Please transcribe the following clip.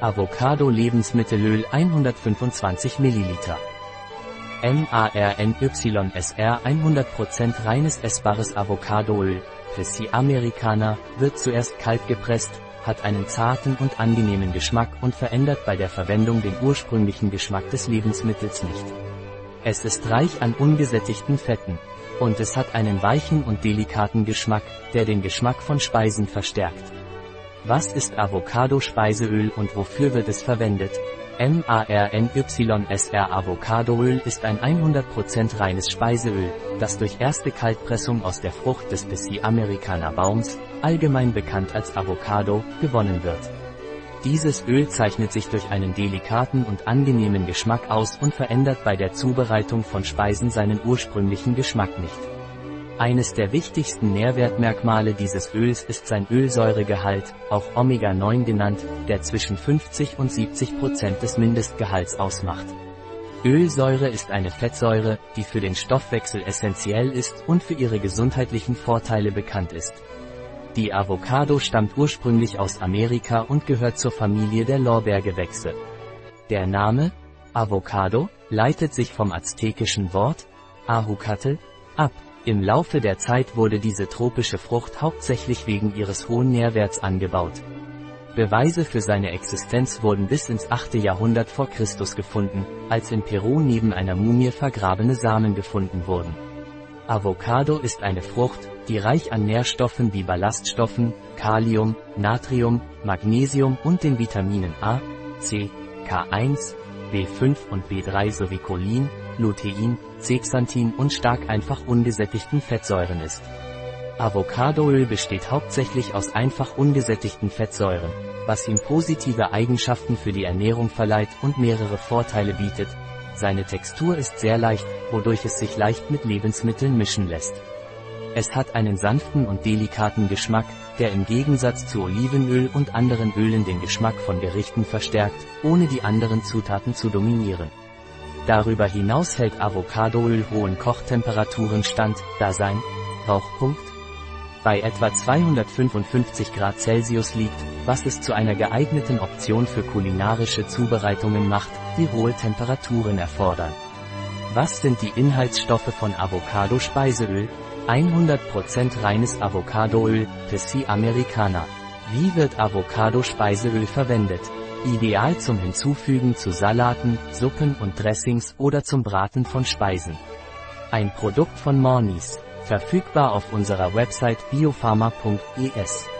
Avocado Lebensmittelöl 125 ml. MARNYSR 100% reines essbares Avocadoöl, Pessi Americana, wird zuerst kalt gepresst, hat einen zarten und angenehmen Geschmack und verändert bei der Verwendung den ursprünglichen Geschmack des Lebensmittels nicht. Es ist reich an ungesättigten Fetten. Und es hat einen weichen und delikaten Geschmack, der den Geschmack von Speisen verstärkt. Was ist Avocado-Speiseöl und wofür wird es verwendet? MARNYSR Avocadoöl ist ein 100% reines Speiseöl, das durch erste Kaltpressung aus der Frucht des Pisci americana Baums, allgemein bekannt als Avocado, gewonnen wird. Dieses Öl zeichnet sich durch einen delikaten und angenehmen Geschmack aus und verändert bei der Zubereitung von Speisen seinen ursprünglichen Geschmack nicht. Eines der wichtigsten Nährwertmerkmale dieses Öls ist sein Ölsäuregehalt, auch Omega-9 genannt, der zwischen 50 und 70 Prozent des Mindestgehalts ausmacht. Ölsäure ist eine Fettsäure, die für den Stoffwechsel essentiell ist und für ihre gesundheitlichen Vorteile bekannt ist. Die Avocado stammt ursprünglich aus Amerika und gehört zur Familie der Lorbeergewächse. Der Name, Avocado, leitet sich vom aztekischen Wort, Ahucatl, ab. Im Laufe der Zeit wurde diese tropische Frucht hauptsächlich wegen ihres hohen Nährwerts angebaut. Beweise für seine Existenz wurden bis ins 8. Jahrhundert vor Christus gefunden, als in Peru neben einer Mumie vergrabene Samen gefunden wurden. Avocado ist eine Frucht, die reich an Nährstoffen wie Ballaststoffen, Kalium, Natrium, Magnesium und den Vitaminen A, C, K1, B5 und B3 sowie Cholin, Lutein, Zeaxanthin und stark einfach ungesättigten Fettsäuren ist. Avocadoöl besteht hauptsächlich aus einfach ungesättigten Fettsäuren, was ihm positive Eigenschaften für die Ernährung verleiht und mehrere Vorteile bietet. Seine Textur ist sehr leicht, wodurch es sich leicht mit Lebensmitteln mischen lässt. Es hat einen sanften und delikaten Geschmack, der im Gegensatz zu Olivenöl und anderen Ölen den Geschmack von Gerichten verstärkt, ohne die anderen Zutaten zu dominieren. Darüber hinaus hält Avocadoöl hohen Kochtemperaturen stand, da sein Rauchpunkt bei etwa 255 Grad Celsius liegt, was es zu einer geeigneten Option für kulinarische Zubereitungen macht, die hohe Temperaturen erfordern. Was sind die Inhaltsstoffe von Avocado-Speiseöl? 100% reines Avocadoöl, Pesci Americana. Wie wird Avocado-Speiseöl verwendet? Ideal zum Hinzufügen zu Salaten, Suppen und Dressings oder zum Braten von Speisen. Ein Produkt von Mornis. Verfügbar auf unserer Website biopharma.es.